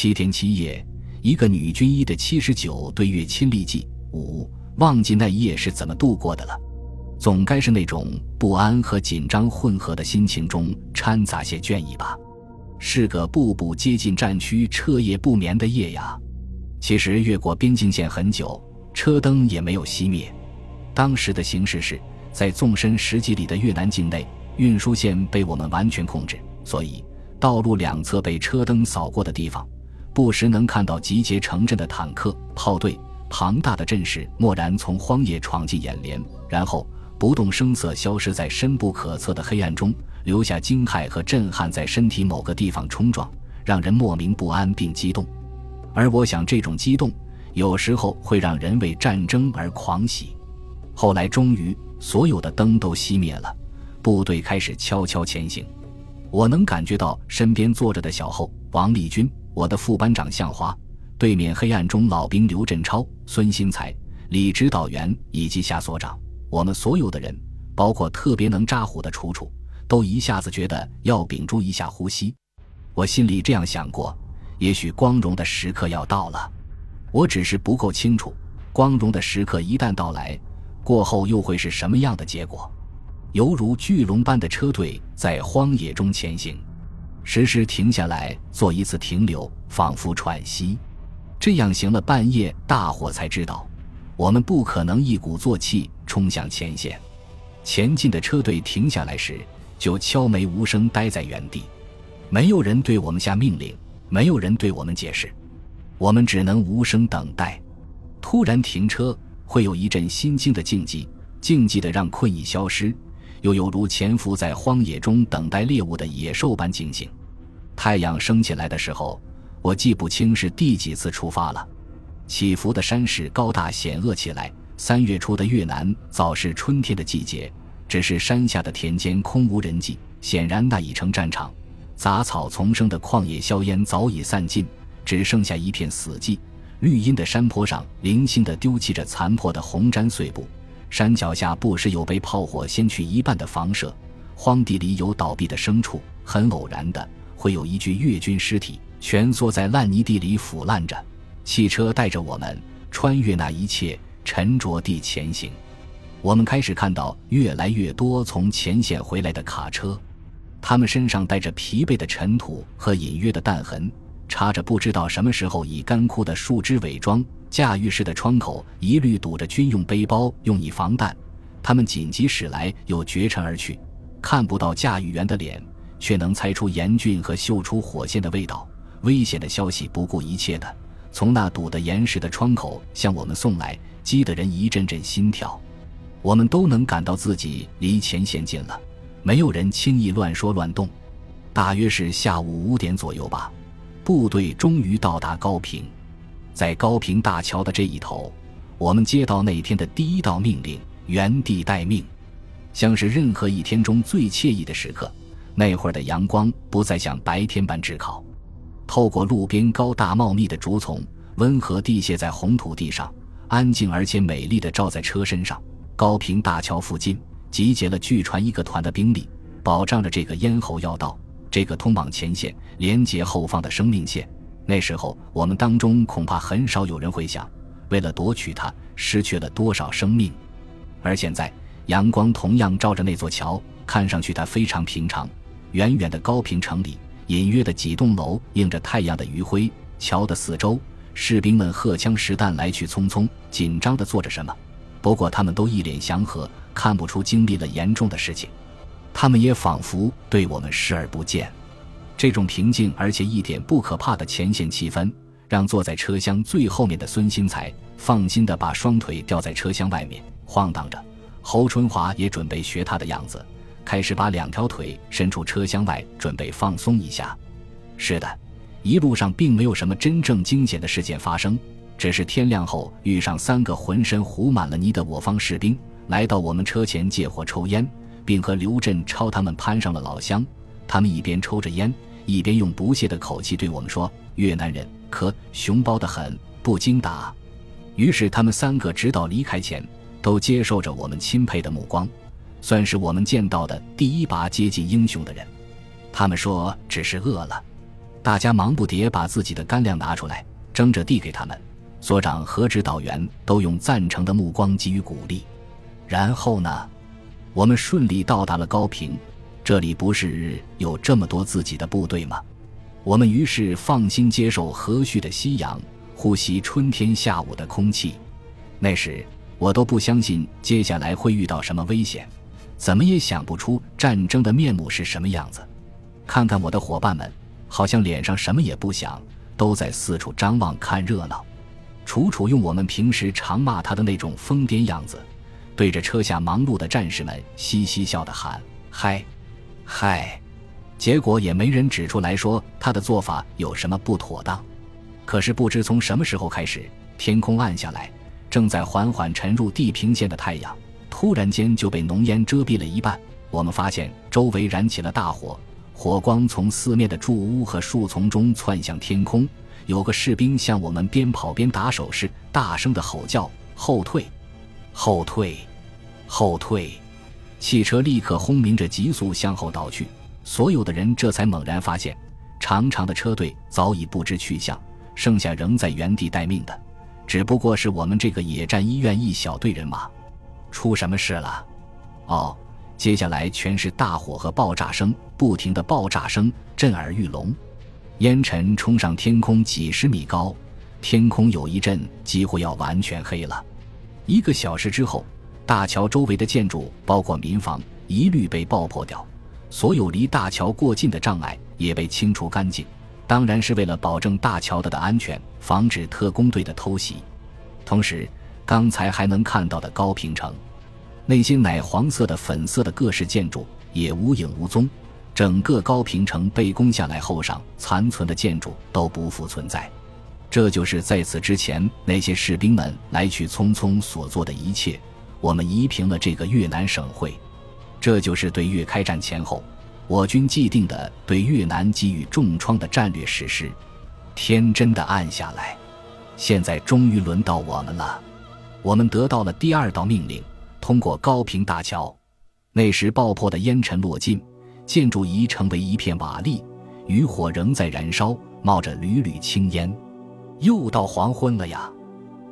七天七夜，一个女军医的七十九对月亲历记五，忘记那一夜是怎么度过的了。总该是那种不安和紧张混合的心情中掺杂些倦意吧。是个步步接近战区、彻夜不眠的夜呀。其实越过边境线很久，车灯也没有熄灭。当时的形势是在纵深十几里的越南境内，运输线被我们完全控制，所以道路两侧被车灯扫过的地方。不时能看到集结城镇的坦克、炮队，庞大的阵势蓦然从荒野闯进眼帘，然后不动声色消失在深不可测的黑暗中，留下惊骇和震撼在身体某个地方冲撞，让人莫名不安并激动。而我想，这种激动有时候会让人为战争而狂喜。后来，终于所有的灯都熄灭了，部队开始悄悄前行。我能感觉到身边坐着的小后王立军。我的副班长向华，对面黑暗中老兵刘振超、孙新才、李指导员以及夏所长，我们所有的人，包括特别能扎虎的楚楚，都一下子觉得要屏住一下呼吸。我心里这样想过：也许光荣的时刻要到了。我只是不够清楚，光荣的时刻一旦到来，过后又会是什么样的结果？犹如巨龙般的车队在荒野中前行。时时停下来做一次停留，仿佛喘息。这样行了半夜，大伙才知道，我们不可能一鼓作气冲向前线。前进的车队停下来时，就悄没无声待在原地，没有人对我们下命令，没有人对我们解释，我们只能无声等待。突然停车，会有一阵心惊的静寂，静寂的让困意消失，又犹如潜伏在荒野中等待猎物的野兽般惊醒。太阳升起来的时候，我记不清是第几次出发了。起伏的山势高大险恶起来。三月初的越南早是春天的季节，只是山下的田间空无人迹，显然那已成战场。杂草丛生的旷野硝烟早已散尽，只剩下一片死寂。绿荫的山坡上零星地丢弃着残破的红毡碎布，山脚下不时有被炮火掀去一半的房舍，荒地里有倒闭的牲畜，很偶然的。会有一具越军尸体蜷缩在烂泥地里腐烂着，汽车带着我们穿越那一切，沉着地前行。我们开始看到越来越多从前线回来的卡车，他们身上带着疲惫的尘土和隐约的弹痕，插着不知道什么时候已干枯的树枝伪装。驾驭室的窗口一律堵着军用背包，用以防弹。他们紧急驶来，又绝尘而去，看不到驾驭员的脸。却能猜出严峻和嗅出火线的味道，危险的消息不顾一切的从那堵得严实的窗口向我们送来，激得人一阵阵心跳。我们都能感到自己离前线近了，没有人轻易乱说乱动。大约是下午五点左右吧，部队终于到达高平，在高平大桥的这一头，我们接到那天的第一道命令：原地待命，像是任何一天中最惬意的时刻。那会儿的阳光不再像白天般炙烤，透过路边高大茂密的竹丛，温和地泻在红土地上，安静而且美丽的照在车身上。高平大桥附近集结了据传一个团的兵力，保障着这个咽喉要道，这个通往前线、连接后方的生命线。那时候我们当中恐怕很少有人会想，为了夺取它，失去了多少生命。而现在，阳光同样照着那座桥，看上去它非常平常。远远的高平城里，隐约的几栋楼映着太阳的余晖。桥的四周，士兵们荷枪实弹，来去匆匆，紧张的做着什么。不过，他们都一脸祥和，看不出经历了严重的事情。他们也仿佛对我们视而不见。这种平静而且一点不可怕的前线气氛，让坐在车厢最后面的孙新才放心的把双腿吊在车厢外面晃荡着。侯春华也准备学他的样子。开始把两条腿伸出车厢外，准备放松一下。是的，一路上并没有什么真正惊险的事件发生，只是天亮后遇上三个浑身糊满了泥的我方士兵，来到我们车前借火抽烟，并和刘振超他们攀上了老乡。他们一边抽着烟，一边用不屑的口气对我们说：“越南人可熊包得很，不经打。”于是他们三个直到离开前，都接受着我们钦佩的目光。算是我们见到的第一把接近英雄的人。他们说只是饿了，大家忙不迭把自己的干粮拿出来，争着递给他们。所长和指导员都用赞成的目光给予鼓励。然后呢，我们顺利到达了高平。这里不是有这么多自己的部队吗？我们于是放心接受和煦的夕阳，呼吸春天下午的空气。那时我都不相信接下来会遇到什么危险，怎么也想不出战争的面目是什么样子。看看我的伙伴们，好像脸上什么也不想，都在四处张望看热闹。楚楚用我们平时常骂他的那种疯癫样子，对着车下忙碌的战士们嘻嘻笑的喊：“嗨，嗨！”结果也没人指出来说他的做法有什么不妥当。可是不知从什么时候开始，天空暗下来，正在缓缓沉入地平线的太阳，突然间就被浓烟遮蔽了一半。我们发现周围燃起了大火，火光从四面的住屋和树丛中窜向天空。有个士兵向我们边跑边打手势，大声的吼叫：“后退，后退，后退！”汽车立刻轰鸣着急速向后倒去。所有的人这才猛然发现，长长的车队早已不知去向，剩下仍在原地待命的，只不过是我们这个野战医院一小队人马。出什么事了？哦，接下来全是大火和爆炸声，不停的爆炸声震耳欲聋。烟尘冲上天空几十米高，天空有一阵几乎要完全黑了。一个小时之后，大桥周围的建筑，包括民房，一律被爆破掉，所有离大桥过近的障碍也被清除干净。当然是为了保证大桥的的安全，防止特工队的偷袭。同时，刚才还能看到的高平城，那些奶黄色的、粉色的各式建筑也无影无踪。整个高平城被攻下来后，上残存的建筑都不复存在。这就是在此之前那些士兵们来去匆匆所做的一切。我们夷平了这个越南省会，这就是对越开战前后我军既定的对越南给予重创的战略实施。天真的暗下来，现在终于轮到我们了。我们得到了第二道命令：通过高平大桥。那时爆破的烟尘落尽。建筑已成为一片瓦砾，余火仍在燃烧，冒着缕缕青烟。又到黄昏了呀！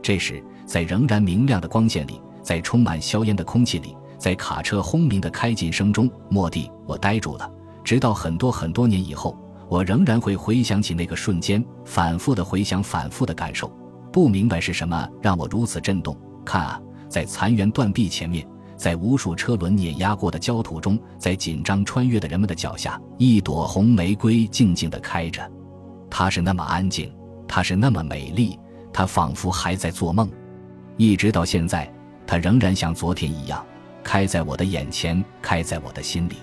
这时，在仍然明亮的光线里，在充满硝烟的空气里，在卡车轰鸣的开进声中，莫蒂，我呆住了。直到很多很多年以后，我仍然会回想起那个瞬间，反复的回想，反复的感受，不明白是什么让我如此震动。看啊，在残垣断壁前面。在无数车轮碾压过的焦土中，在紧张穿越的人们的脚下，一朵红玫瑰静静地开着。它是那么安静，它是那么美丽，它仿佛还在做梦。一直到现在，它仍然像昨天一样，开在我的眼前，开在我的心里。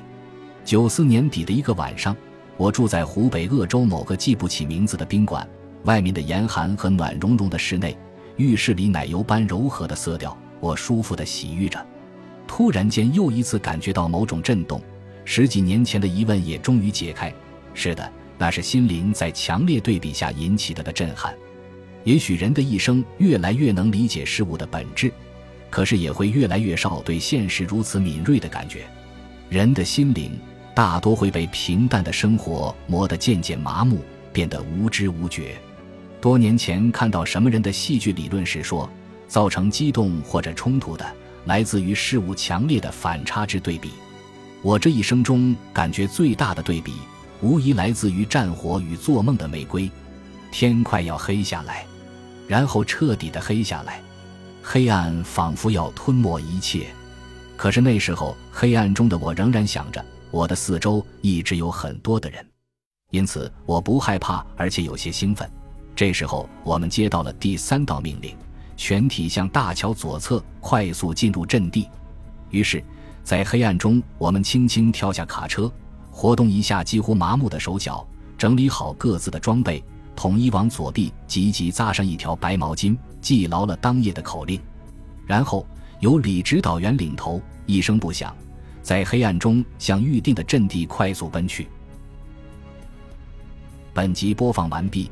九四年底的一个晚上，我住在湖北鄂州某个记不起名字的宾馆，外面的严寒和暖融融的室内，浴室里奶油般柔和的色调，我舒服地洗浴着。突然间，又一次感觉到某种震动，十几年前的疑问也终于解开。是的，那是心灵在强烈对比下引起的的震撼。也许人的一生越来越能理解事物的本质，可是也会越来越少对现实如此敏锐的感觉。人的心灵大多会被平淡的生活磨得渐渐麻木，变得无知无觉。多年前看到什么人的戏剧理论时说，造成激动或者冲突的。来自于事物强烈的反差之对比，我这一生中感觉最大的对比，无疑来自于战火与做梦的玫瑰。天快要黑下来，然后彻底的黑下来，黑暗仿佛要吞没一切。可是那时候，黑暗中的我仍然想着，我的四周一直有很多的人，因此我不害怕，而且有些兴奋。这时候，我们接到了第三道命令。全体向大桥左侧快速进入阵地。于是，在黑暗中，我们轻轻跳下卡车，活动一下几乎麻木的手脚，整理好各自的装备，统一往左臂急急扎上一条白毛巾，记牢了当夜的口令。然后由李指导员领头，一声不响，在黑暗中向预定的阵地快速奔去。本集播放完毕，